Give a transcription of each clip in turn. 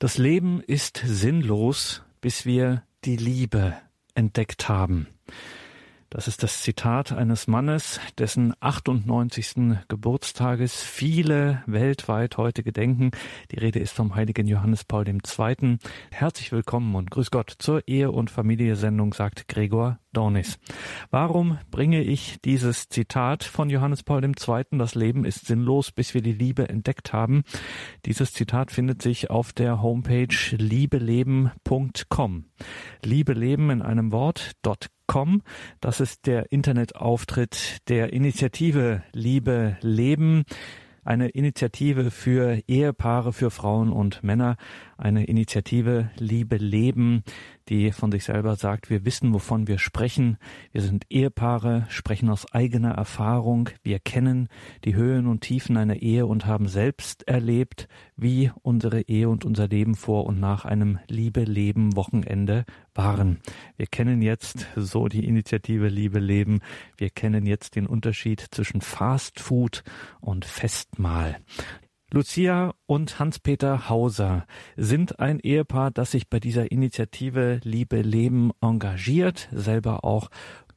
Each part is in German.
Das Leben ist sinnlos, bis wir die Liebe entdeckt haben. Das ist das Zitat eines Mannes, dessen 98. Geburtstages viele weltweit heute gedenken. Die Rede ist vom heiligen Johannes Paul II. Herzlich willkommen und grüß Gott zur Ehe- und Familiensendung, sagt Gregor Dornis. Warum bringe ich dieses Zitat von Johannes Paul II.? Das Leben ist sinnlos, bis wir die Liebe entdeckt haben. Dieses Zitat findet sich auf der Homepage liebeleben.com. Liebe leben in einem Wort, .com. Das ist der Internetauftritt der Initiative Liebe Leben eine Initiative für Ehepaare, für Frauen und Männer, eine Initiative Liebe Leben, die von sich selber sagt, wir wissen, wovon wir sprechen. Wir sind Ehepaare, sprechen aus eigener Erfahrung. Wir kennen die Höhen und Tiefen einer Ehe und haben selbst erlebt, wie unsere Ehe und unser Leben vor und nach einem Liebe Leben Wochenende waren. Wir kennen jetzt, so die Initiative Liebe Leben, wir kennen jetzt den Unterschied zwischen Fast Food und Festmahl. Lucia und Hans-Peter Hauser sind ein Ehepaar, das sich bei dieser Initiative Liebe Leben engagiert, selber auch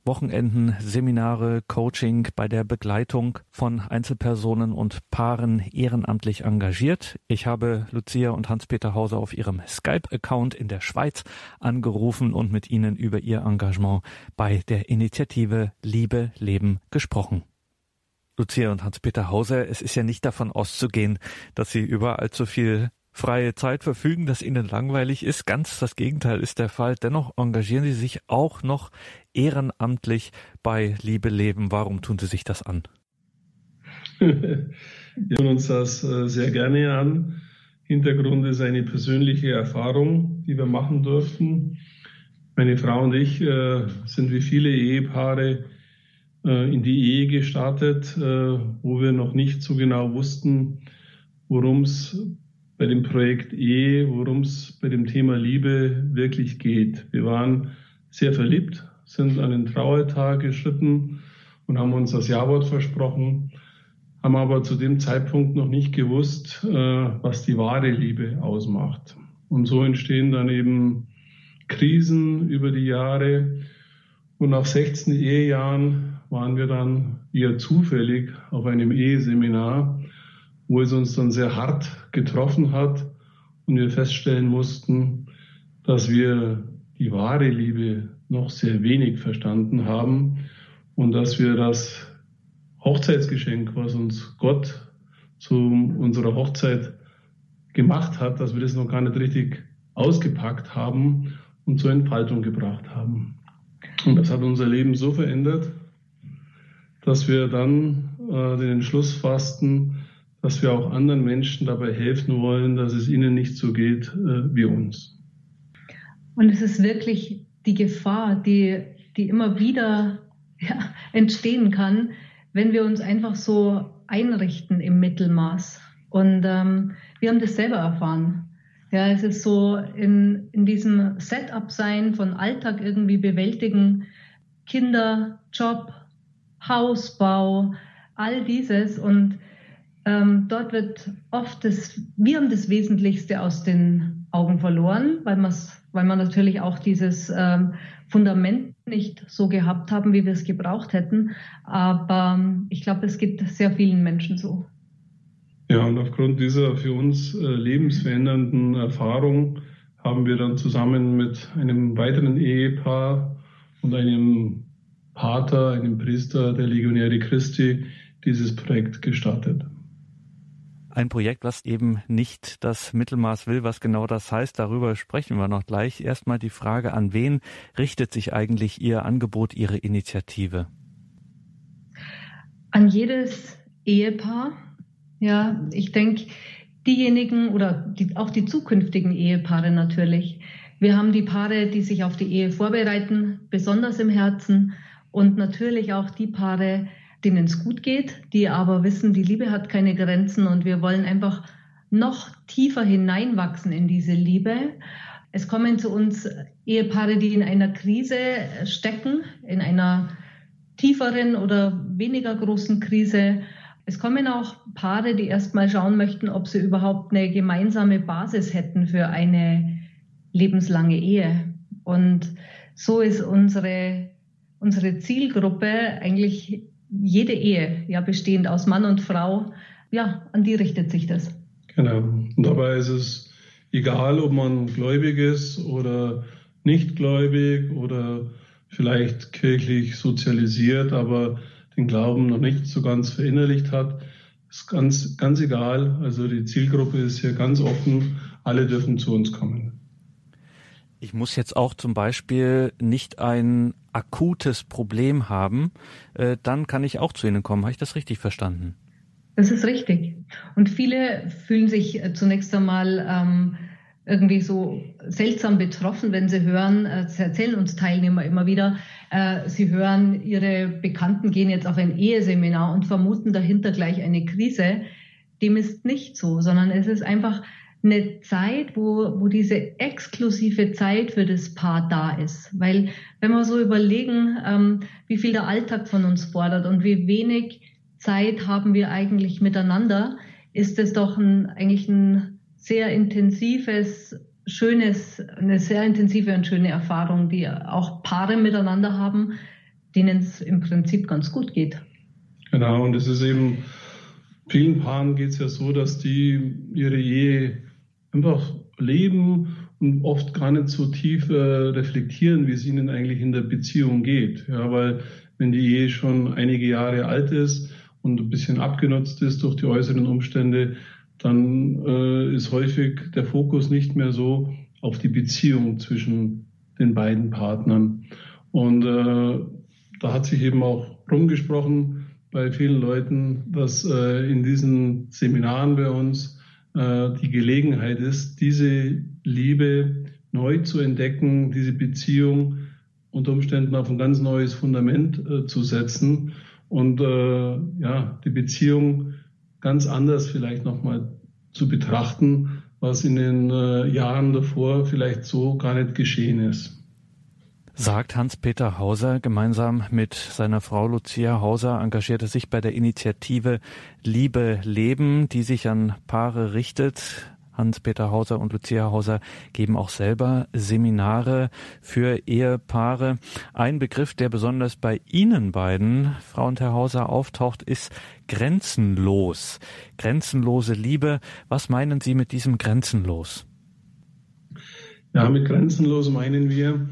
Wochenenden, Seminare, Coaching bei der Begleitung von Einzelpersonen und Paaren ehrenamtlich engagiert. Ich habe Lucia und Hans-Peter Hauser auf ihrem Skype-Account in der Schweiz angerufen und mit ihnen über ihr Engagement bei der Initiative Liebe Leben gesprochen. Lucia und Hans-Peter Hauser, es ist ja nicht davon auszugehen, dass Sie über allzu viel freie Zeit verfügen, dass Ihnen langweilig ist. Ganz das Gegenteil ist der Fall. Dennoch engagieren Sie sich auch noch ehrenamtlich bei Liebe Leben. Warum tun Sie sich das an? Wir tun uns das äh, sehr gerne an. Hintergrund ist eine persönliche Erfahrung, die wir machen durften. Meine Frau und ich äh, sind wie viele Ehepaare in die Ehe gestartet, äh, wo wir noch nicht so genau wussten, worum es bei dem Projekt Ehe, worum es bei dem Thema Liebe wirklich geht. Wir waren sehr verliebt, sind an den Trauertag geschritten und haben uns das Jawort versprochen, haben aber zu dem Zeitpunkt noch nicht gewusst, äh, was die wahre Liebe ausmacht. Und so entstehen dann eben Krisen über die Jahre. Und nach 16 Ehejahren waren wir dann eher zufällig auf einem Eheseminar, wo es uns dann sehr hart getroffen hat und wir feststellen mussten, dass wir die wahre Liebe noch sehr wenig verstanden haben und dass wir das Hochzeitsgeschenk, was uns Gott zu unserer Hochzeit gemacht hat, dass wir das noch gar nicht richtig ausgepackt haben und zur Entfaltung gebracht haben. Und das hat unser Leben so verändert, dass wir dann äh, den Entschluss fassten, dass wir auch anderen Menschen dabei helfen wollen, dass es ihnen nicht so geht äh, wie uns. Und es ist wirklich die Gefahr, die, die immer wieder ja, entstehen kann, wenn wir uns einfach so einrichten im Mittelmaß. Und ähm, wir haben das selber erfahren. Ja, es ist so in, in diesem Setup sein von Alltag irgendwie bewältigen, Kinder, Job, Hausbau, all dieses. Und ähm, dort wird oft das, wir haben das Wesentlichste aus den Augen verloren, weil, weil wir natürlich auch dieses ähm, Fundament nicht so gehabt haben, wie wir es gebraucht hätten. Aber ähm, ich glaube, es geht sehr vielen Menschen so. Ja, und aufgrund dieser für uns äh, lebensverändernden Erfahrung haben wir dann zusammen mit einem weiteren Ehepaar und einem Pater, einem Priester der Legionäre Christi, dieses Projekt gestartet. Ein Projekt, was eben nicht das Mittelmaß will, was genau das heißt, darüber sprechen wir noch gleich. Erstmal die Frage, an wen richtet sich eigentlich Ihr Angebot, Ihre Initiative? An jedes Ehepaar. Ja, ich denke, diejenigen oder die, auch die zukünftigen Ehepaare natürlich. Wir haben die Paare, die sich auf die Ehe vorbereiten, besonders im Herzen und natürlich auch die Paare, denen es gut geht, die aber wissen, die Liebe hat keine Grenzen und wir wollen einfach noch tiefer hineinwachsen in diese Liebe. Es kommen zu uns Ehepaare, die in einer Krise stecken, in einer tieferen oder weniger großen Krise. Es kommen auch Paare, die erstmal schauen möchten, ob sie überhaupt eine gemeinsame Basis hätten für eine lebenslange Ehe. Und so ist unsere, unsere Zielgruppe eigentlich jede Ehe, ja, bestehend aus Mann und Frau, ja, an die richtet sich das. Genau. Und dabei ist es egal, ob man gläubig ist oder nicht gläubig oder vielleicht kirchlich sozialisiert, aber den Glauben noch nicht so ganz verinnerlicht hat. Ist ganz, ganz egal. Also die Zielgruppe ist hier ganz offen. Alle dürfen zu uns kommen. Ich muss jetzt auch zum Beispiel nicht ein akutes Problem haben, äh, dann kann ich auch zu Ihnen kommen. Habe ich das richtig verstanden? Das ist richtig. Und viele fühlen sich äh, zunächst einmal ähm, irgendwie so seltsam betroffen, wenn sie hören, äh, das erzählen uns Teilnehmer immer wieder, äh, sie hören, ihre Bekannten gehen jetzt auf ein Eheseminar und vermuten dahinter gleich eine Krise. Dem ist nicht so, sondern es ist einfach eine Zeit, wo, wo diese exklusive Zeit für das Paar da ist. Weil wenn wir so überlegen, ähm, wie viel der Alltag von uns fordert und wie wenig Zeit haben wir eigentlich miteinander, ist es doch ein, eigentlich ein sehr intensives, schönes, eine sehr intensive und schöne Erfahrung, die auch Paare miteinander haben, denen es im Prinzip ganz gut geht. Genau, und es ist eben, vielen Paaren geht es ja so, dass die ihre Ehe einfach leben und oft gar nicht so tief äh, reflektieren, wie es ihnen eigentlich in der Beziehung geht. Ja, weil wenn die Ehe schon einige Jahre alt ist und ein bisschen abgenutzt ist durch die äußeren Umstände, dann äh, ist häufig der Fokus nicht mehr so auf die Beziehung zwischen den beiden Partnern. Und äh, da hat sich eben auch rumgesprochen bei vielen Leuten, dass äh, in diesen Seminaren bei uns die Gelegenheit ist, diese Liebe neu zu entdecken, diese Beziehung unter Umständen auf ein ganz neues Fundament äh, zu setzen und äh, ja, die Beziehung ganz anders vielleicht nochmal zu betrachten, was in den äh, Jahren davor vielleicht so gar nicht geschehen ist. Sagt Hans-Peter Hauser, gemeinsam mit seiner Frau Lucia Hauser engagierte sich bei der Initiative Liebe Leben, die sich an Paare richtet. Hans-Peter Hauser und Lucia Hauser geben auch selber Seminare für Ehepaare. Ein Begriff, der besonders bei Ihnen beiden, Frau und Herr Hauser, auftaucht, ist grenzenlos. Grenzenlose Liebe. Was meinen Sie mit diesem grenzenlos? Ja, mit grenzenlos meinen wir,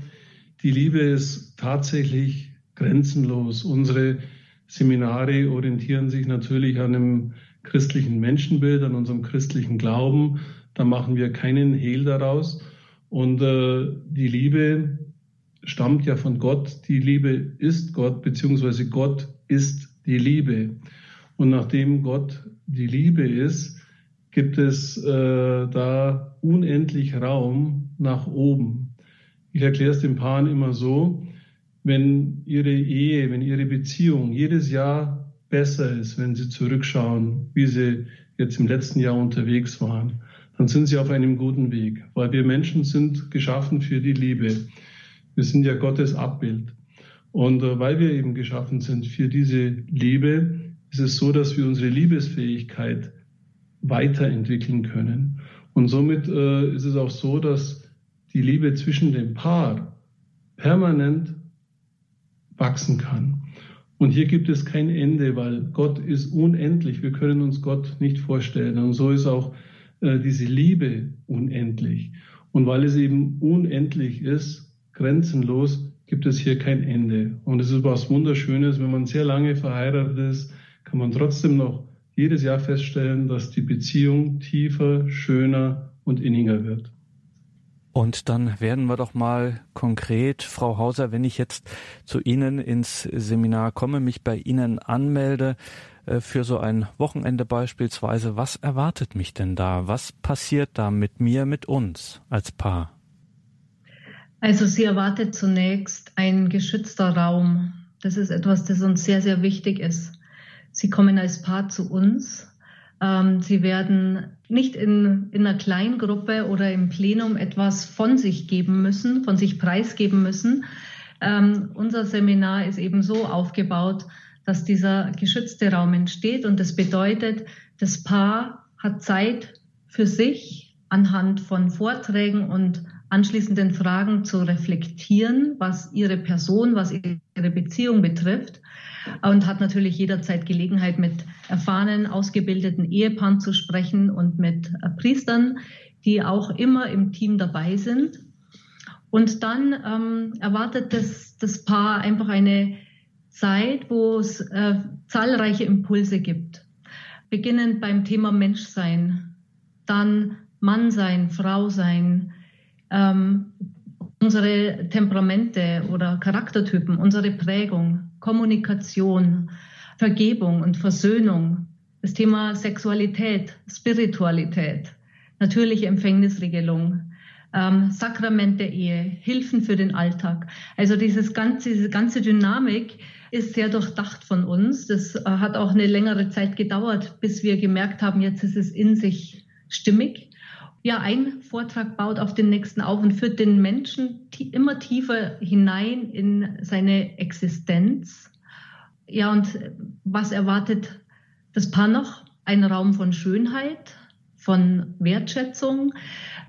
die Liebe ist tatsächlich grenzenlos. Unsere Seminare orientieren sich natürlich an einem christlichen Menschenbild, an unserem christlichen Glauben. Da machen wir keinen Hehl daraus. Und äh, die Liebe stammt ja von Gott. Die Liebe ist Gott, beziehungsweise Gott ist die Liebe. Und nachdem Gott die Liebe ist, gibt es äh, da unendlich Raum nach oben. Ich erkläre es den Paaren immer so, wenn ihre Ehe, wenn ihre Beziehung jedes Jahr besser ist, wenn Sie zurückschauen, wie Sie jetzt im letzten Jahr unterwegs waren, dann sind Sie auf einem guten Weg, weil wir Menschen sind geschaffen für die Liebe. Wir sind ja Gottes Abbild. Und äh, weil wir eben geschaffen sind für diese Liebe, ist es so, dass wir unsere Liebesfähigkeit weiterentwickeln können. Und somit äh, ist es auch so, dass die Liebe zwischen dem Paar permanent wachsen kann. Und hier gibt es kein Ende, weil Gott ist unendlich. Wir können uns Gott nicht vorstellen. Und so ist auch äh, diese Liebe unendlich. Und weil es eben unendlich ist, grenzenlos, gibt es hier kein Ende. Und es ist was Wunderschönes, wenn man sehr lange verheiratet ist, kann man trotzdem noch jedes Jahr feststellen, dass die Beziehung tiefer, schöner und inniger wird. Und dann werden wir doch mal konkret, Frau Hauser, wenn ich jetzt zu Ihnen ins Seminar komme, mich bei Ihnen anmelde äh, für so ein Wochenende beispielsweise, was erwartet mich denn da? Was passiert da mit mir, mit uns als Paar? Also Sie erwartet zunächst ein geschützter Raum. Das ist etwas, das uns sehr, sehr wichtig ist. Sie kommen als Paar zu uns. Ähm, Sie werden nicht in, in einer Kleingruppe oder im Plenum etwas von sich geben müssen, von sich preisgeben müssen. Ähm, unser Seminar ist eben so aufgebaut, dass dieser geschützte Raum entsteht. Und das bedeutet, das Paar hat Zeit für sich anhand von Vorträgen und anschließenden Fragen zu reflektieren, was ihre Person, was ihre Beziehung betrifft. Und hat natürlich jederzeit Gelegenheit, mit erfahrenen, ausgebildeten Ehepaaren zu sprechen und mit Priestern, die auch immer im Team dabei sind. Und dann ähm, erwartet das, das Paar einfach eine Zeit, wo es äh, zahlreiche Impulse gibt. Beginnend beim Thema Menschsein, dann Mann sein, Frau sein, ähm, unsere Temperamente oder Charaktertypen, unsere Prägung, Kommunikation, Vergebung und Versöhnung, das Thema Sexualität, Spiritualität, natürliche Empfängnisregelung, ähm, Sakrament der Ehe, Hilfen für den Alltag. Also dieses ganze, diese ganze Dynamik ist sehr durchdacht von uns. Das äh, hat auch eine längere Zeit gedauert, bis wir gemerkt haben, jetzt ist es in sich stimmig. Ja, ein Vortrag baut auf den nächsten auf und führt den Menschen immer tiefer hinein in seine Existenz. Ja, und was erwartet das Paar noch? Ein Raum von Schönheit, von Wertschätzung.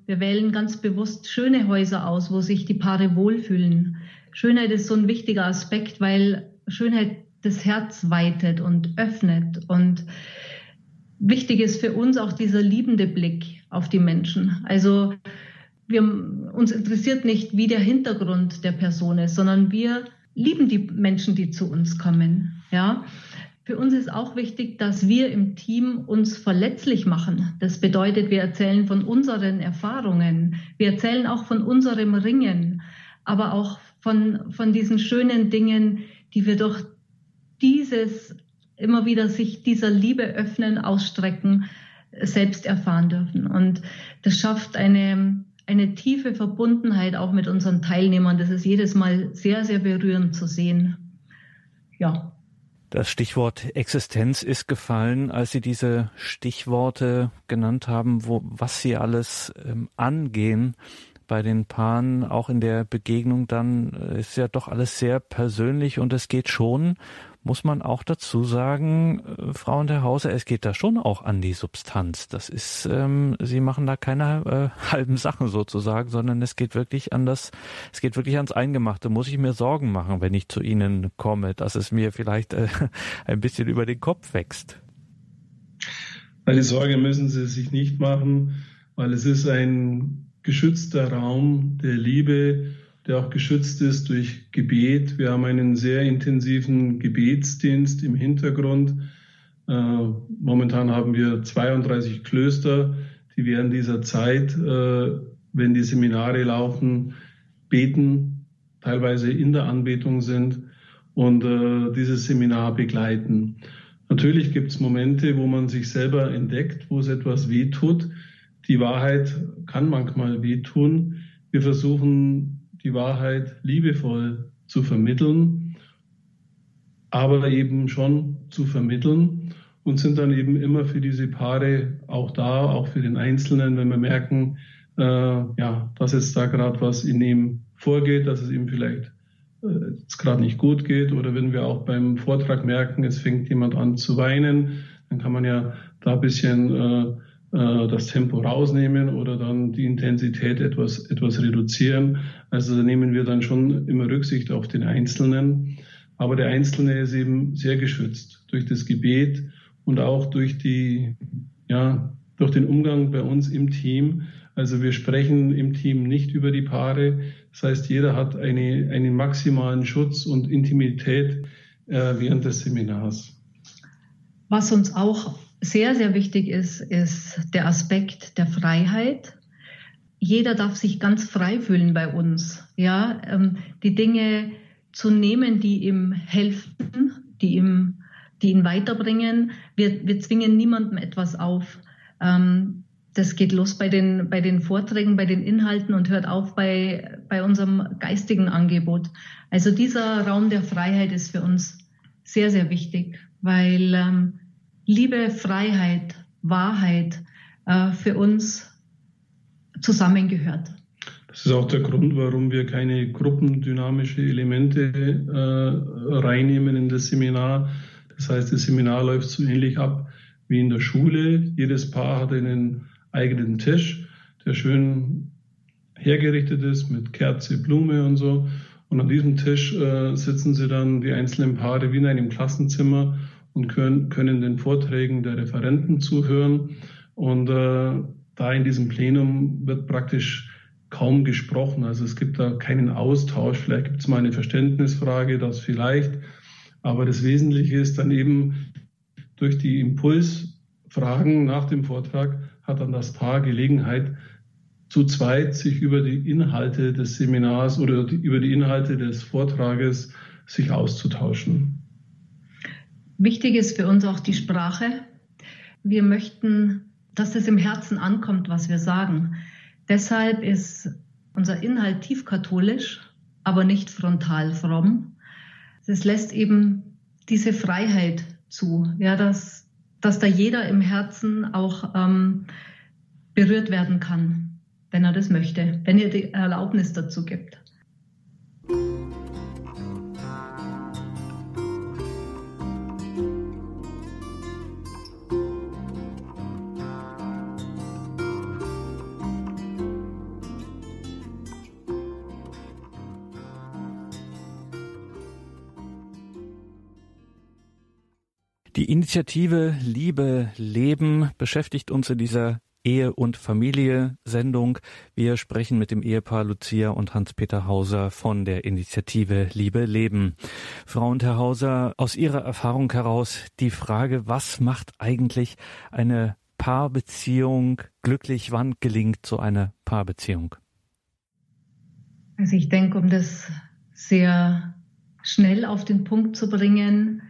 Wir wählen ganz bewusst schöne Häuser aus, wo sich die Paare wohlfühlen. Schönheit ist so ein wichtiger Aspekt, weil Schönheit das Herz weitet und öffnet. Und wichtig ist für uns auch dieser liebende Blick auf die Menschen. Also wir, uns interessiert nicht, wie der Hintergrund der Person ist, sondern wir lieben die Menschen, die zu uns kommen. Ja. Für uns ist auch wichtig, dass wir im Team uns verletzlich machen. Das bedeutet, wir erzählen von unseren Erfahrungen. Wir erzählen auch von unserem Ringen, aber auch von, von diesen schönen Dingen, die wir durch dieses immer wieder sich dieser Liebe öffnen, ausstrecken, selbst erfahren dürfen. Und das schafft eine, eine tiefe Verbundenheit auch mit unseren Teilnehmern. Das ist jedes Mal sehr, sehr berührend zu sehen. Ja. Das Stichwort Existenz ist gefallen, als Sie diese Stichworte genannt haben, wo, was Sie alles ähm, angehen bei den Paaren, auch in der Begegnung dann, äh, ist ja doch alles sehr persönlich und es geht schon muss man auch dazu sagen, äh, Frau und Herr Hauser, es geht da schon auch an die Substanz. Das ist, ähm, Sie machen da keine äh, halben Sachen sozusagen, sondern es geht wirklich an das, es geht wirklich ans Eingemachte. Muss ich mir Sorgen machen, wenn ich zu Ihnen komme, dass es mir vielleicht äh, ein bisschen über den Kopf wächst? Die Sorge müssen Sie sich nicht machen, weil es ist ein geschützter Raum der Liebe der auch geschützt ist durch Gebet. Wir haben einen sehr intensiven Gebetsdienst im Hintergrund. Äh, momentan haben wir 32 Klöster, die während dieser Zeit, äh, wenn die Seminare laufen, beten, teilweise in der Anbetung sind und äh, dieses Seminar begleiten. Natürlich gibt es Momente, wo man sich selber entdeckt, wo es etwas wehtut. Die Wahrheit kann manchmal wehtun. Wir versuchen die Wahrheit liebevoll zu vermitteln, aber eben schon zu vermitteln und sind dann eben immer für diese Paare auch da, auch für den Einzelnen, wenn wir merken, äh, ja, dass jetzt da gerade was in ihm vorgeht, dass es ihm vielleicht äh, gerade nicht gut geht oder wenn wir auch beim Vortrag merken, es fängt jemand an zu weinen, dann kann man ja da ein bisschen äh, das Tempo rausnehmen oder dann die Intensität etwas, etwas reduzieren. Also da nehmen wir dann schon immer Rücksicht auf den Einzelnen. Aber der Einzelne ist eben sehr geschützt durch das Gebet und auch durch die, ja, durch den Umgang bei uns im Team. Also wir sprechen im Team nicht über die Paare. Das heißt, jeder hat eine, einen maximalen Schutz und Intimität äh, während des Seminars. Was uns auch sehr, sehr wichtig ist, ist der Aspekt der Freiheit. Jeder darf sich ganz frei fühlen bei uns. Ja, ähm, die Dinge zu nehmen, die ihm helfen, die ihm, die ihn weiterbringen. Wir, wir zwingen niemandem etwas auf. Ähm, das geht los bei den, bei den Vorträgen, bei den Inhalten und hört auf bei, bei unserem geistigen Angebot. Also dieser Raum der Freiheit ist für uns sehr, sehr wichtig, weil ähm, Liebe, Freiheit, Wahrheit äh, für uns zusammengehört. Das ist auch der Grund, warum wir keine gruppendynamische Elemente äh, reinnehmen in das Seminar, Das heißt, das Seminar läuft so ähnlich ab wie in der Schule. Jedes Paar hat einen eigenen Tisch, der schön hergerichtet ist mit Kerze, Blume und so. Und an diesem Tisch äh, sitzen sie dann, die einzelnen Paare, wie in einem Klassenzimmer und können, können den Vorträgen der Referenten zuhören. Und äh, da in diesem Plenum wird praktisch kaum gesprochen. Also es gibt da keinen Austausch. Vielleicht gibt es mal eine Verständnisfrage, das vielleicht. Aber das Wesentliche ist dann eben durch die Impulsfragen nach dem Vortrag hat dann das Paar Gelegenheit, zu zweit sich über die Inhalte des Seminars oder die, über die Inhalte des Vortrages sich auszutauschen. Wichtig ist für uns auch die Sprache. Wir möchten, dass es im Herzen ankommt, was wir sagen. Deshalb ist unser Inhalt tiefkatholisch, aber nicht frontal fromm. Es lässt eben diese Freiheit zu, ja, dass, dass da jeder im Herzen auch ähm, berührt werden kann wenn er das möchte, wenn ihr die Erlaubnis dazu gibt. Die Initiative Liebe Leben beschäftigt uns in dieser Ehe und Familie Sendung. Wir sprechen mit dem Ehepaar Lucia und Hans-Peter Hauser von der Initiative Liebe Leben. Frau und Herr Hauser, aus Ihrer Erfahrung heraus die Frage, was macht eigentlich eine Paarbeziehung glücklich? Wann gelingt so eine Paarbeziehung? Also ich denke, um das sehr schnell auf den Punkt zu bringen,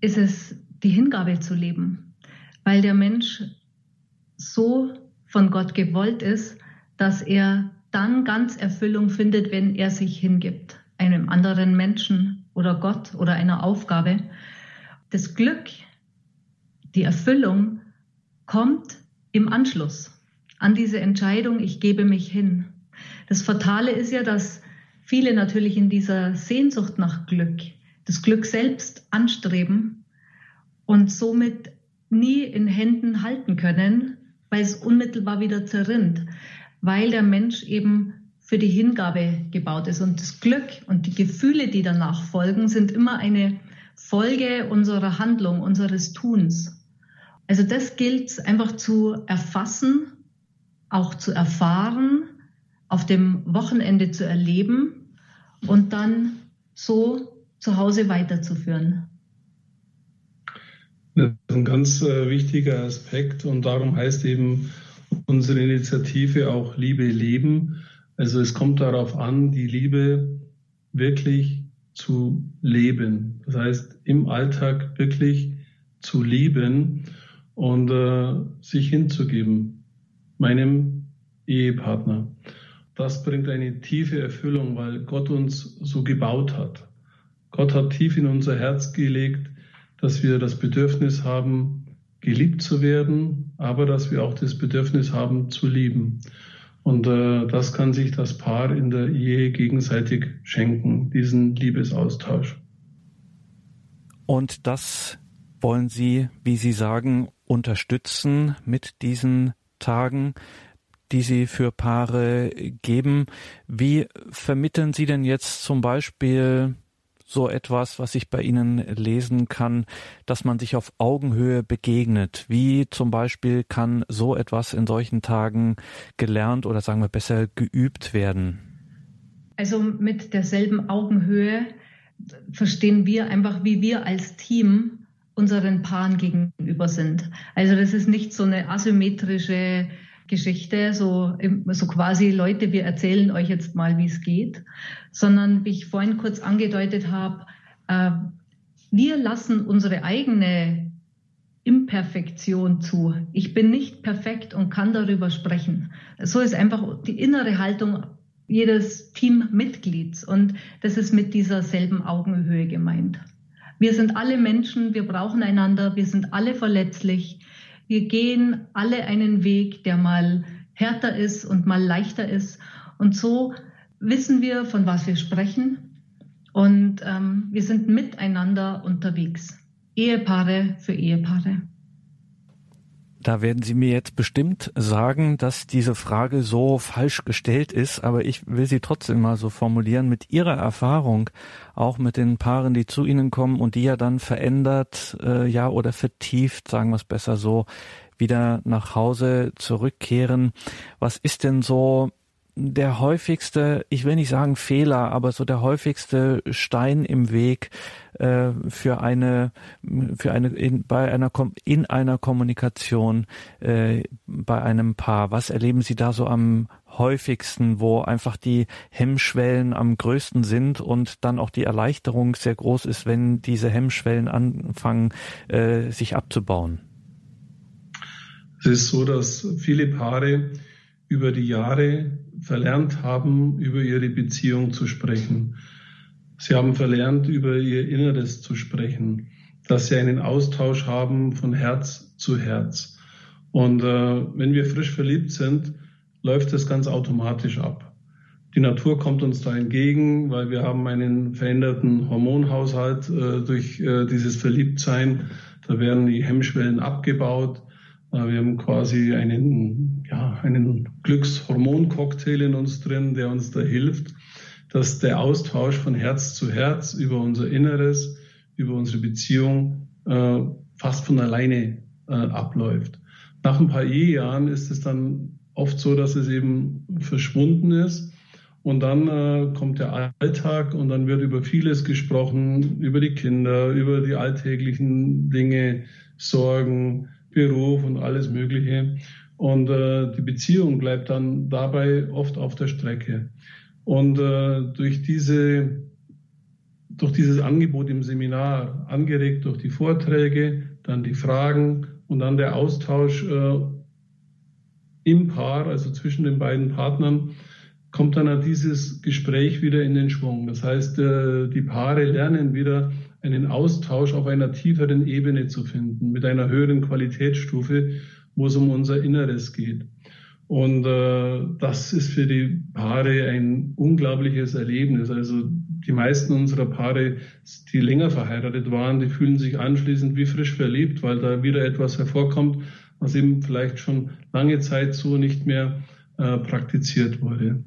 ist es die Hingabe zu leben, weil der Mensch so von Gott gewollt ist, dass er dann ganz Erfüllung findet, wenn er sich hingibt, einem anderen Menschen oder Gott oder einer Aufgabe. Das Glück, die Erfüllung kommt im Anschluss an diese Entscheidung, ich gebe mich hin. Das Fatale ist ja, dass viele natürlich in dieser Sehnsucht nach Glück das Glück selbst anstreben und somit nie in Händen halten können, weil es unmittelbar wieder zerrinnt, weil der Mensch eben für die Hingabe gebaut ist. Und das Glück und die Gefühle, die danach folgen, sind immer eine Folge unserer Handlung, unseres Tuns. Also das gilt einfach zu erfassen, auch zu erfahren, auf dem Wochenende zu erleben und dann so zu Hause weiterzuführen. Das ist ein ganz äh, wichtiger Aspekt und darum heißt eben unsere Initiative auch Liebe leben. Also es kommt darauf an, die Liebe wirklich zu leben. Das heißt, im Alltag wirklich zu lieben und äh, sich hinzugeben, meinem Ehepartner. Das bringt eine tiefe Erfüllung, weil Gott uns so gebaut hat. Gott hat tief in unser Herz gelegt, dass wir das Bedürfnis haben, geliebt zu werden, aber dass wir auch das Bedürfnis haben, zu lieben. Und äh, das kann sich das Paar in der Ehe gegenseitig schenken, diesen Liebesaustausch. Und das wollen Sie, wie Sie sagen, unterstützen mit diesen Tagen, die Sie für Paare geben. Wie vermitteln Sie denn jetzt zum Beispiel so etwas, was ich bei Ihnen lesen kann, dass man sich auf Augenhöhe begegnet? Wie zum Beispiel kann so etwas in solchen Tagen gelernt oder sagen wir besser geübt werden? Also mit derselben Augenhöhe verstehen wir einfach, wie wir als Team unseren Paaren gegenüber sind. Also das ist nicht so eine asymmetrische Geschichte, so, so quasi Leute, wir erzählen euch jetzt mal, wie es geht, sondern wie ich vorhin kurz angedeutet habe, äh, wir lassen unsere eigene Imperfektion zu. Ich bin nicht perfekt und kann darüber sprechen. So ist einfach die innere Haltung jedes Teammitglieds und das ist mit dieser selben Augenhöhe gemeint. Wir sind alle Menschen, wir brauchen einander, wir sind alle verletzlich. Wir gehen alle einen Weg, der mal härter ist und mal leichter ist. Und so wissen wir, von was wir sprechen. Und ähm, wir sind miteinander unterwegs. Ehepaare für Ehepaare. Da werden Sie mir jetzt bestimmt sagen, dass diese Frage so falsch gestellt ist, aber ich will sie trotzdem mal so formulieren mit Ihrer Erfahrung, auch mit den Paaren, die zu Ihnen kommen und die ja dann verändert, äh, ja, oder vertieft, sagen wir es besser so, wieder nach Hause zurückkehren. Was ist denn so der häufigste, ich will nicht sagen Fehler, aber so der häufigste Stein im Weg äh, für eine für eine in, bei einer in einer Kommunikation äh, bei einem Paar. Was erleben Sie da so am häufigsten, wo einfach die Hemmschwellen am größten sind und dann auch die Erleichterung sehr groß ist, wenn diese Hemmschwellen anfangen äh, sich abzubauen? Es ist so, dass viele Paare über die Jahre verlernt haben, über ihre Beziehung zu sprechen. Sie haben verlernt, über ihr Inneres zu sprechen, dass sie einen Austausch haben von Herz zu Herz. Und äh, wenn wir frisch verliebt sind, läuft das ganz automatisch ab. Die Natur kommt uns da entgegen, weil wir haben einen veränderten Hormonhaushalt äh, durch äh, dieses Verliebtsein. Da werden die Hemmschwellen abgebaut. Wir haben quasi einen, ja, einen Glückshormoncocktail in uns drin, der uns da hilft, dass der Austausch von Herz zu Herz über unser Inneres, über unsere Beziehung äh, fast von alleine äh, abläuft. Nach ein paar Ehejahren ist es dann oft so, dass es eben verschwunden ist. Und dann äh, kommt der Alltag und dann wird über vieles gesprochen, über die Kinder, über die alltäglichen Dinge, Sorgen, Beruf und alles Mögliche. Und äh, die Beziehung bleibt dann dabei oft auf der Strecke. Und äh, durch diese durch dieses Angebot im Seminar, angeregt durch die Vorträge, dann die Fragen und dann der Austausch äh, im Paar, also zwischen den beiden Partnern, kommt dann dieses Gespräch wieder in den Schwung. Das heißt, äh, die Paare lernen wieder einen Austausch auf einer tieferen Ebene zu finden, mit einer höheren Qualitätsstufe, wo es um unser Inneres geht. Und äh, das ist für die Paare ein unglaubliches Erlebnis. Also die meisten unserer Paare, die länger verheiratet waren, die fühlen sich anschließend wie frisch verliebt, weil da wieder etwas hervorkommt, was eben vielleicht schon lange Zeit so nicht mehr äh, praktiziert wurde.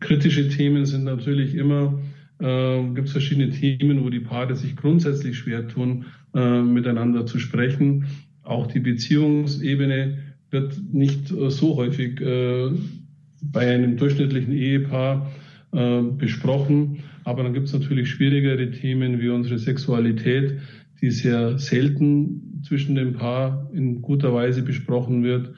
Kritische Themen sind natürlich immer äh, gibt es verschiedene Themen, wo die Paare sich grundsätzlich schwer tun, äh, miteinander zu sprechen. Auch die Beziehungsebene wird nicht äh, so häufig äh, bei einem durchschnittlichen Ehepaar äh, besprochen. Aber dann gibt es natürlich schwierigere Themen wie unsere Sexualität, die sehr selten zwischen dem Paar in guter Weise besprochen wird.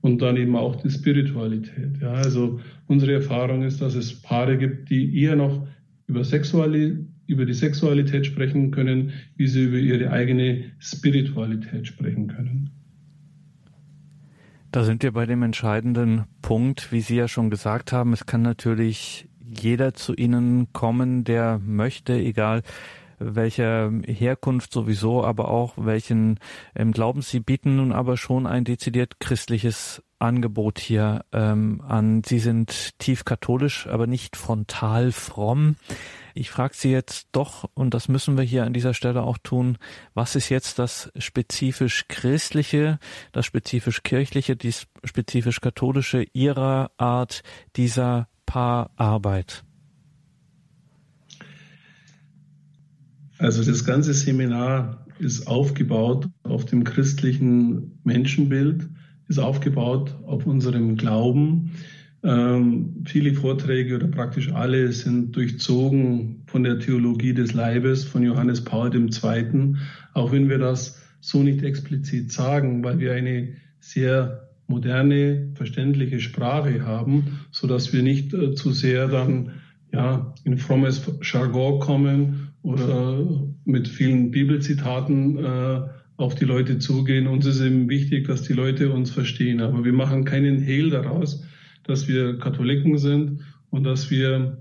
Und dann eben auch die Spiritualität. Ja, also unsere Erfahrung ist, dass es Paare gibt, die eher noch über, Sexuali über die Sexualität sprechen können, wie sie über ihre eigene Spiritualität sprechen können. Da sind wir bei dem entscheidenden Punkt, wie Sie ja schon gesagt haben. Es kann natürlich jeder zu Ihnen kommen, der möchte, egal welcher Herkunft sowieso, aber auch welchen ähm, Glauben Sie bieten nun aber schon ein dezidiert christliches Angebot hier ähm, an. Sie sind tief katholisch, aber nicht frontal fromm. Ich frage Sie jetzt doch, und das müssen wir hier an dieser Stelle auch tun, was ist jetzt das spezifisch christliche, das spezifisch kirchliche, die spezifisch katholische Ihrer Art dieser Paararbeit? Also das ganze Seminar ist aufgebaut auf dem christlichen Menschenbild ist aufgebaut auf unserem Glauben. Ähm, viele Vorträge oder praktisch alle sind durchzogen von der Theologie des Leibes von Johannes Paul II., auch wenn wir das so nicht explizit sagen, weil wir eine sehr moderne, verständliche Sprache haben, so dass wir nicht äh, zu sehr dann ja, in frommes Jargon kommen oder mit vielen Bibelzitaten äh, auf die Leute zugehen. Uns ist eben wichtig, dass die Leute uns verstehen. Aber wir machen keinen Hehl daraus, dass wir Katholiken sind und dass wir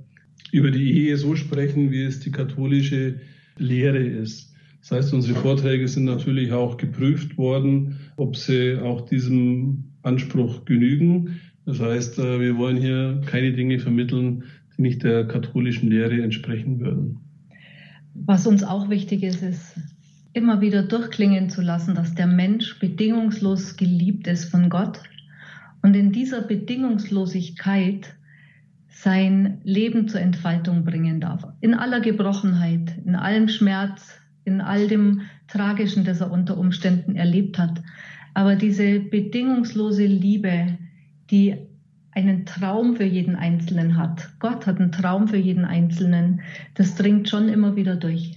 über die Ehe so sprechen, wie es die katholische Lehre ist. Das heißt, unsere Vorträge sind natürlich auch geprüft worden, ob sie auch diesem Anspruch genügen. Das heißt, äh, wir wollen hier keine Dinge vermitteln, die nicht der katholischen Lehre entsprechen würden. Was uns auch wichtig ist, ist immer wieder durchklingen zu lassen, dass der Mensch bedingungslos geliebt ist von Gott und in dieser Bedingungslosigkeit sein Leben zur Entfaltung bringen darf. In aller Gebrochenheit, in allem Schmerz, in all dem Tragischen, das er unter Umständen erlebt hat. Aber diese bedingungslose Liebe, die einen Traum für jeden Einzelnen hat. Gott hat einen Traum für jeden Einzelnen. Das dringt schon immer wieder durch.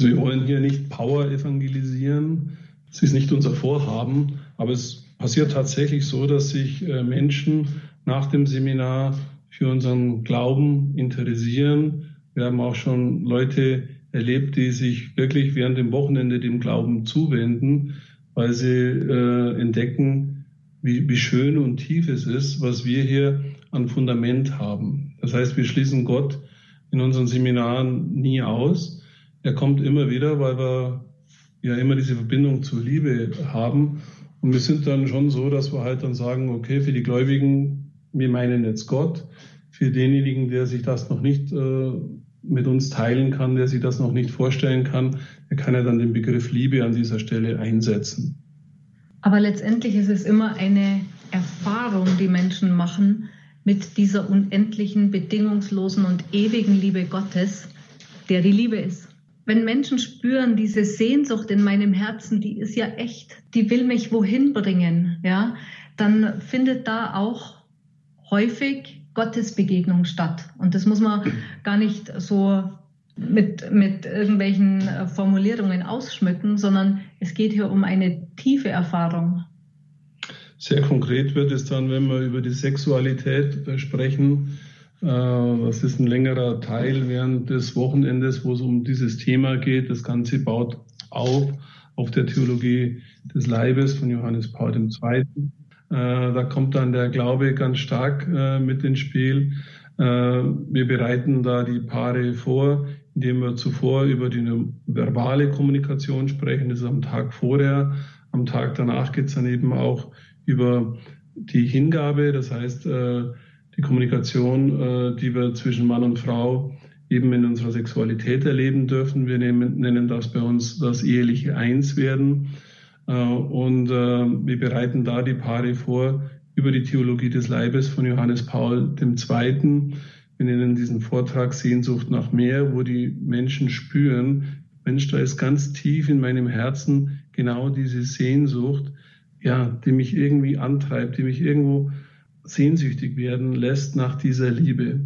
Also wir wollen hier nicht Power evangelisieren. Das ist nicht unser Vorhaben. Aber es passiert tatsächlich so, dass sich äh, Menschen nach dem Seminar für unseren Glauben interessieren. Wir haben auch schon Leute erlebt, die sich wirklich während dem Wochenende dem Glauben zuwenden, weil sie äh, entdecken, wie, wie schön und tief es ist, was wir hier an Fundament haben. Das heißt, wir schließen Gott in unseren Seminaren nie aus. Er kommt immer wieder, weil wir ja immer diese Verbindung zur Liebe haben. Und wir sind dann schon so, dass wir halt dann sagen, okay, für die Gläubigen, wir meinen jetzt Gott. Für denjenigen, der sich das noch nicht äh, mit uns teilen kann, der sich das noch nicht vorstellen kann, der kann ja dann den Begriff Liebe an dieser Stelle einsetzen. Aber letztendlich ist es immer eine Erfahrung, die Menschen machen mit dieser unendlichen, bedingungslosen und ewigen Liebe Gottes, der die Liebe ist. Wenn Menschen spüren, diese Sehnsucht in meinem Herzen, die ist ja echt, die will mich wohin bringen, ja, dann findet da auch häufig Gottesbegegnung statt. Und das muss man gar nicht so mit, mit irgendwelchen äh, Formulierungen ausschmücken, sondern es geht hier um eine tiefe Erfahrung. Sehr konkret wird es dann, wenn wir über die Sexualität äh, sprechen. Äh, das ist ein längerer Teil während des Wochenendes, wo es um dieses Thema geht. Das Ganze baut auf auf der Theologie des Leibes von Johannes Paul II. Äh, da kommt dann der Glaube ganz stark äh, mit ins Spiel. Äh, wir bereiten da die Paare vor, indem wir zuvor über die verbale Kommunikation sprechen. Das ist am Tag vorher. Am Tag danach geht es dann eben auch über die Hingabe, das heißt die Kommunikation, die wir zwischen Mann und Frau eben in unserer Sexualität erleben dürfen. Wir nennen das bei uns das eheliche Einswerden. Äh, und äh, wir bereiten da die Paare vor über die Theologie des Leibes von Johannes Paul II. Wir nennen diesen Vortrag Sehnsucht nach mehr, wo die Menschen spüren, Mensch, da ist ganz tief in meinem Herzen genau diese Sehnsucht, ja, die mich irgendwie antreibt, die mich irgendwo sehnsüchtig werden lässt nach dieser Liebe.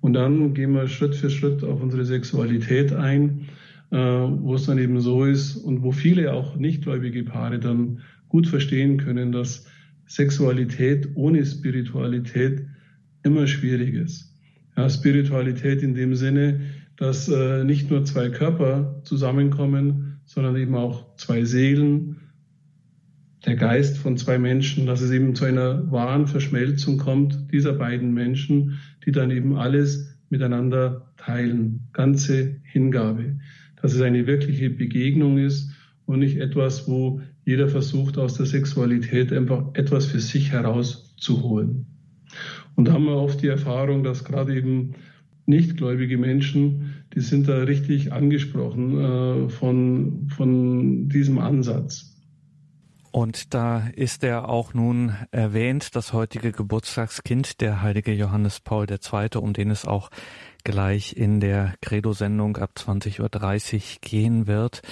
Und dann gehen wir Schritt für Schritt auf unsere Sexualität ein äh, wo es dann eben so ist und wo viele auch nichtgläubige Paare dann gut verstehen können, dass Sexualität ohne Spiritualität immer schwierig ist. Ja, Spiritualität in dem Sinne, dass äh, nicht nur zwei Körper zusammenkommen, sondern eben auch zwei Seelen, der Geist von zwei Menschen, dass es eben zu einer wahren Verschmelzung kommt dieser beiden Menschen, die dann eben alles miteinander teilen, ganze Hingabe dass es eine wirkliche Begegnung ist und nicht etwas, wo jeder versucht, aus der Sexualität einfach etwas für sich herauszuholen. Und da haben wir oft die Erfahrung, dass gerade eben nichtgläubige Menschen, die sind da richtig angesprochen äh, von, von diesem Ansatz. Und da ist er auch nun erwähnt, das heutige Geburtstagskind, der heilige Johannes Paul II., um den es auch gleich in der Credo-Sendung ab 20.30 Uhr gehen wird.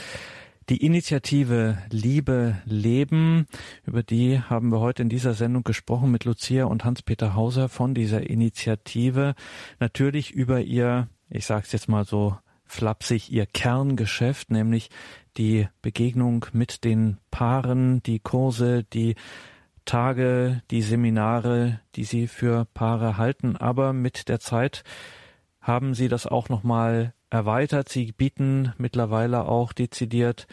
Die Initiative Liebe Leben, über die haben wir heute in dieser Sendung gesprochen mit Lucia und Hans-Peter Hauser von dieser Initiative. Natürlich über ihr, ich sage es jetzt mal so flapsig, ihr Kerngeschäft, nämlich die Begegnung mit den Paaren, die Kurse, die Tage, die Seminare, die sie für Paare halten. Aber mit der Zeit haben Sie das auch nochmal erweitert. Sie bieten mittlerweile auch dezidiert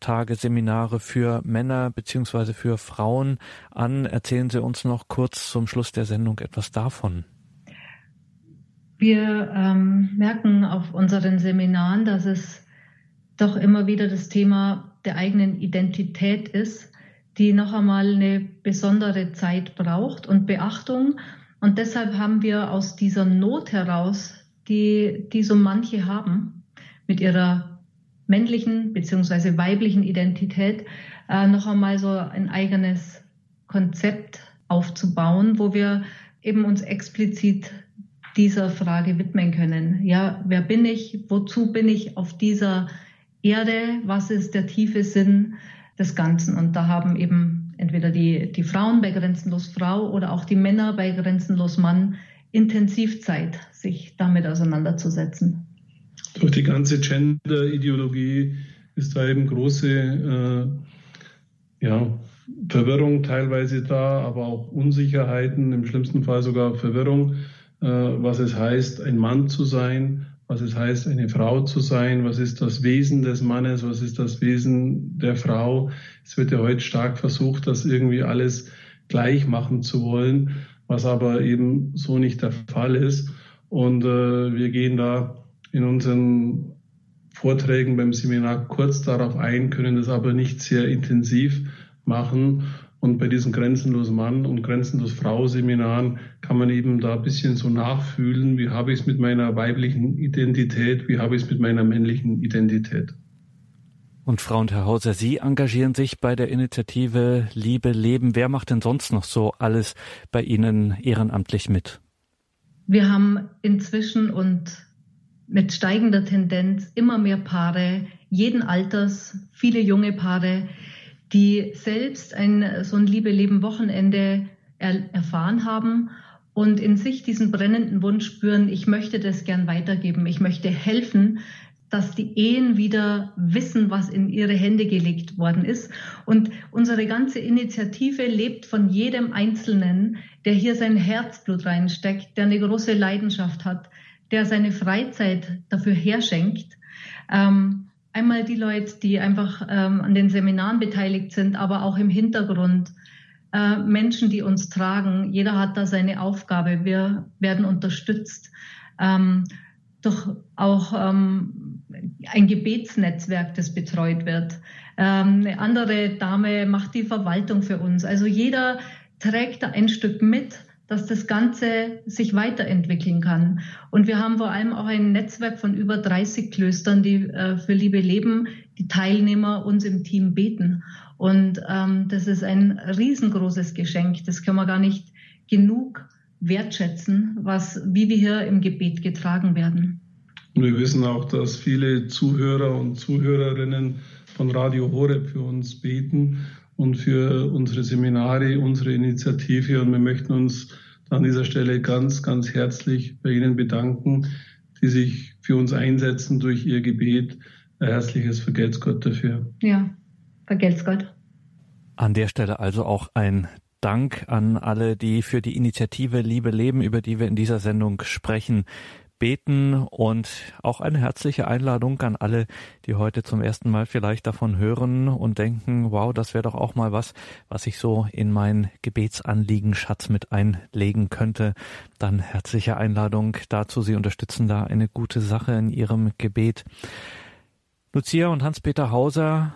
Tage, Seminare für Männer beziehungsweise für Frauen an. Erzählen Sie uns noch kurz zum Schluss der Sendung etwas davon. Wir ähm, merken auf unseren Seminaren, dass es doch immer wieder das Thema der eigenen Identität ist, die noch einmal eine besondere Zeit braucht und Beachtung. Und deshalb haben wir aus dieser Not heraus die, die so manche haben mit ihrer männlichen bzw. weiblichen Identität äh, noch einmal so ein eigenes Konzept aufzubauen, wo wir eben uns explizit dieser Frage widmen können. Ja, wer bin ich? Wozu bin ich auf dieser Erde? Was ist der tiefe Sinn des Ganzen? Und da haben eben entweder die, die Frauen bei Grenzenlos Frau oder auch die Männer bei Grenzenlos Mann intensiv Zeit, sich damit auseinanderzusetzen. Durch die ganze Gender-Ideologie ist da eben große äh, ja, Verwirrung teilweise da, aber auch Unsicherheiten, im schlimmsten Fall sogar Verwirrung, äh, was es heißt, ein Mann zu sein, was es heißt, eine Frau zu sein, was ist das Wesen des Mannes, was ist das Wesen der Frau. Es wird ja heute stark versucht, das irgendwie alles gleich machen zu wollen, was aber eben so nicht der Fall ist. Und äh, wir gehen da in unseren Vorträgen beim Seminar kurz darauf ein, können das aber nicht sehr intensiv machen. Und bei diesen Grenzenlos Mann und Grenzenlos Frau Seminaren kann man eben da ein bisschen so nachfühlen, wie habe ich es mit meiner weiblichen Identität, wie habe ich es mit meiner männlichen Identität. Und Frau und Herr Hauser, Sie engagieren sich bei der Initiative Liebe Leben. Wer macht denn sonst noch so alles bei Ihnen ehrenamtlich mit? Wir haben inzwischen und mit steigender Tendenz immer mehr Paare, jeden Alters, viele junge Paare, die selbst ein so ein Liebe-Leben-Wochenende er, erfahren haben und in sich diesen brennenden Wunsch spüren, ich möchte das gern weitergeben, ich möchte helfen, dass die Ehen wieder wissen, was in ihre Hände gelegt worden ist. Und unsere ganze Initiative lebt von jedem Einzelnen, der hier sein Herzblut reinsteckt, der eine große Leidenschaft hat, der seine Freizeit dafür herschenkt. Ähm, einmal die Leute, die einfach ähm, an den Seminaren beteiligt sind, aber auch im Hintergrund äh, Menschen, die uns tragen. Jeder hat da seine Aufgabe. Wir werden unterstützt ähm, durch auch ähm, ein Gebetsnetzwerk, das betreut wird. Ähm, eine andere Dame macht die Verwaltung für uns. Also jeder trägt da ein Stück mit dass das Ganze sich weiterentwickeln kann. Und wir haben vor allem auch ein Netzwerk von über 30 Klöstern, die äh, für Liebe leben, die Teilnehmer uns im Team beten. Und ähm, das ist ein riesengroßes Geschenk. Das kann man gar nicht genug wertschätzen, was, wie wir hier im Gebet getragen werden. Und wir wissen auch, dass viele Zuhörer und Zuhörerinnen von Radio Horeb für uns beten und für unsere Seminare, unsere Initiative. Und wir möchten uns an dieser Stelle ganz, ganz herzlich bei Ihnen bedanken, die sich für uns einsetzen durch Ihr Gebet. Ein herzliches Vergelt's Gott dafür. Ja, vergelt's Gott. An der Stelle also auch ein Dank an alle, die für die Initiative Liebe Leben, über die wir in dieser Sendung sprechen, beten und auch eine herzliche Einladung an alle, die heute zum ersten Mal vielleicht davon hören und denken, wow, das wäre doch auch mal was, was ich so in mein Gebetsanliegen Schatz mit einlegen könnte. Dann herzliche Einladung dazu. Sie unterstützen da eine gute Sache in Ihrem Gebet. Lucia und Hans-Peter Hauser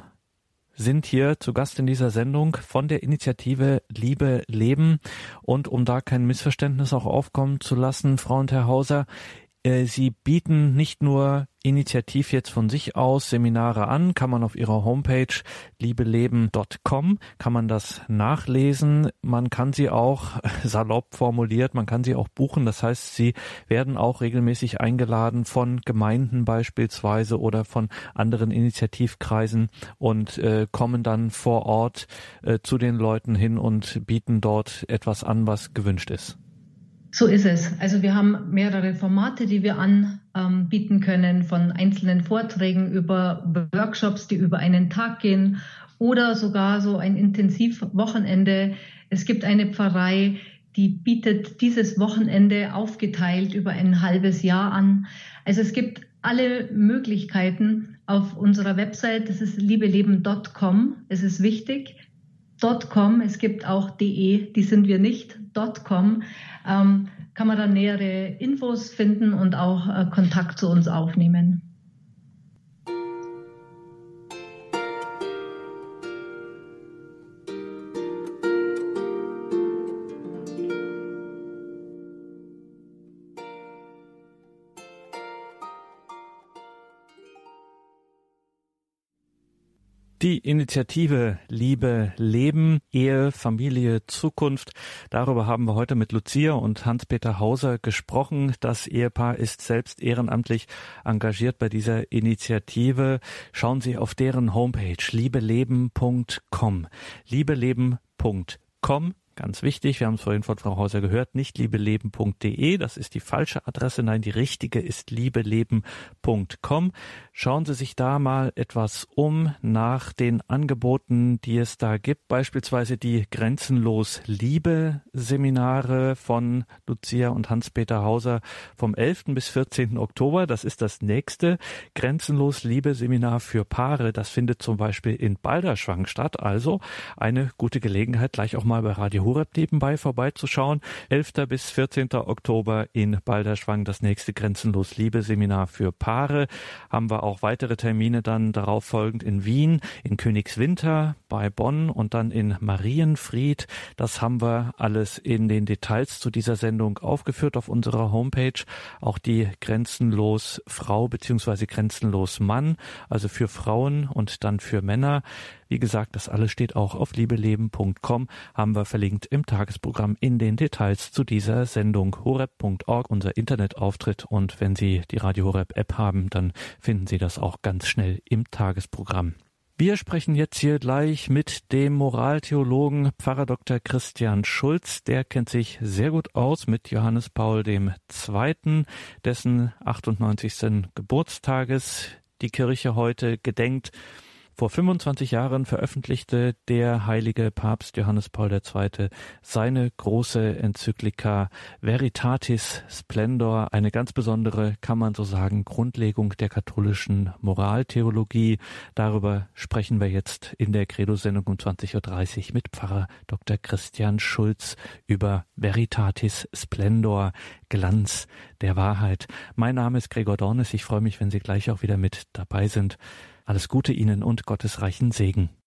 sind hier zu Gast in dieser Sendung von der Initiative Liebe Leben. Und um da kein Missverständnis auch aufkommen zu lassen, Frau und Herr Hauser, Sie bieten nicht nur initiativ jetzt von sich aus Seminare an, kann man auf Ihrer Homepage liebeleben.com, kann man das nachlesen. Man kann sie auch salopp formuliert, man kann sie auch buchen. Das heißt, sie werden auch regelmäßig eingeladen von Gemeinden beispielsweise oder von anderen Initiativkreisen und äh, kommen dann vor Ort äh, zu den Leuten hin und bieten dort etwas an, was gewünscht ist. So ist es. Also wir haben mehrere Formate, die wir anbieten können, von einzelnen Vorträgen über Workshops, die über einen Tag gehen oder sogar so ein Intensivwochenende. Es gibt eine Pfarrei, die bietet dieses Wochenende aufgeteilt über ein halbes Jahr an. Also es gibt alle Möglichkeiten auf unserer Website. Das ist liebeleben.com. Es ist wichtig. .com, es gibt auch de, die sind wir nicht, .com, ähm, kann man dann nähere Infos finden und auch äh, Kontakt zu uns aufnehmen. Die Initiative Liebe Leben, Ehe, Familie, Zukunft. Darüber haben wir heute mit Lucia und Hans-Peter Hauser gesprochen. Das Ehepaar ist selbst ehrenamtlich engagiert bei dieser Initiative. Schauen Sie auf deren Homepage liebeleben.com. Liebeleben.com Ganz wichtig, wir haben es vorhin von Frau Hauser gehört, nicht liebeleben.de, das ist die falsche Adresse, nein, die richtige ist liebeleben.com. Schauen Sie sich da mal etwas um nach den Angeboten, die es da gibt, beispielsweise die Grenzenlos Liebe Seminare von Lucia und Hans-Peter Hauser vom 11. bis 14. Oktober, das ist das nächste Grenzenlos Liebe Seminar für Paare, das findet zum Beispiel in Balderschwang statt, also eine gute Gelegenheit, gleich auch mal bei Radio Horeb nebenbei vorbeizuschauen. 11. bis 14. Oktober in Balderschwang das nächste Grenzenlos Liebe Seminar für Paare. Haben wir auch weitere Termine dann darauf folgend in Wien, in Königswinter, bei Bonn und dann in Marienfried. Das haben wir alles in den Details zu dieser Sendung aufgeführt auf unserer Homepage. Auch die Grenzenlos Frau bzw. Grenzenlos Mann, also für Frauen und dann für Männer. Wie gesagt, das alles steht auch auf liebeleben.com, haben wir verlinkt im Tagesprogramm in den Details zu dieser Sendung. horeb.org, unser Internetauftritt und wenn Sie die Radio Horeb App haben, dann finden Sie das auch ganz schnell im Tagesprogramm. Wir sprechen jetzt hier gleich mit dem Moraltheologen Pfarrer Dr. Christian Schulz. Der kennt sich sehr gut aus mit Johannes Paul II., dessen 98. Geburtstages die Kirche heute gedenkt. Vor 25 Jahren veröffentlichte der heilige Papst Johannes Paul II. seine große Enzyklika Veritatis Splendor, eine ganz besondere, kann man so sagen, Grundlegung der katholischen Moraltheologie. Darüber sprechen wir jetzt in der Credo-Sendung um 20.30 Uhr mit Pfarrer Dr. Christian Schulz über Veritatis Splendor, Glanz der Wahrheit. Mein Name ist Gregor Dornes. Ich freue mich, wenn Sie gleich auch wieder mit dabei sind. Alles Gute Ihnen und Gottes reichen Segen.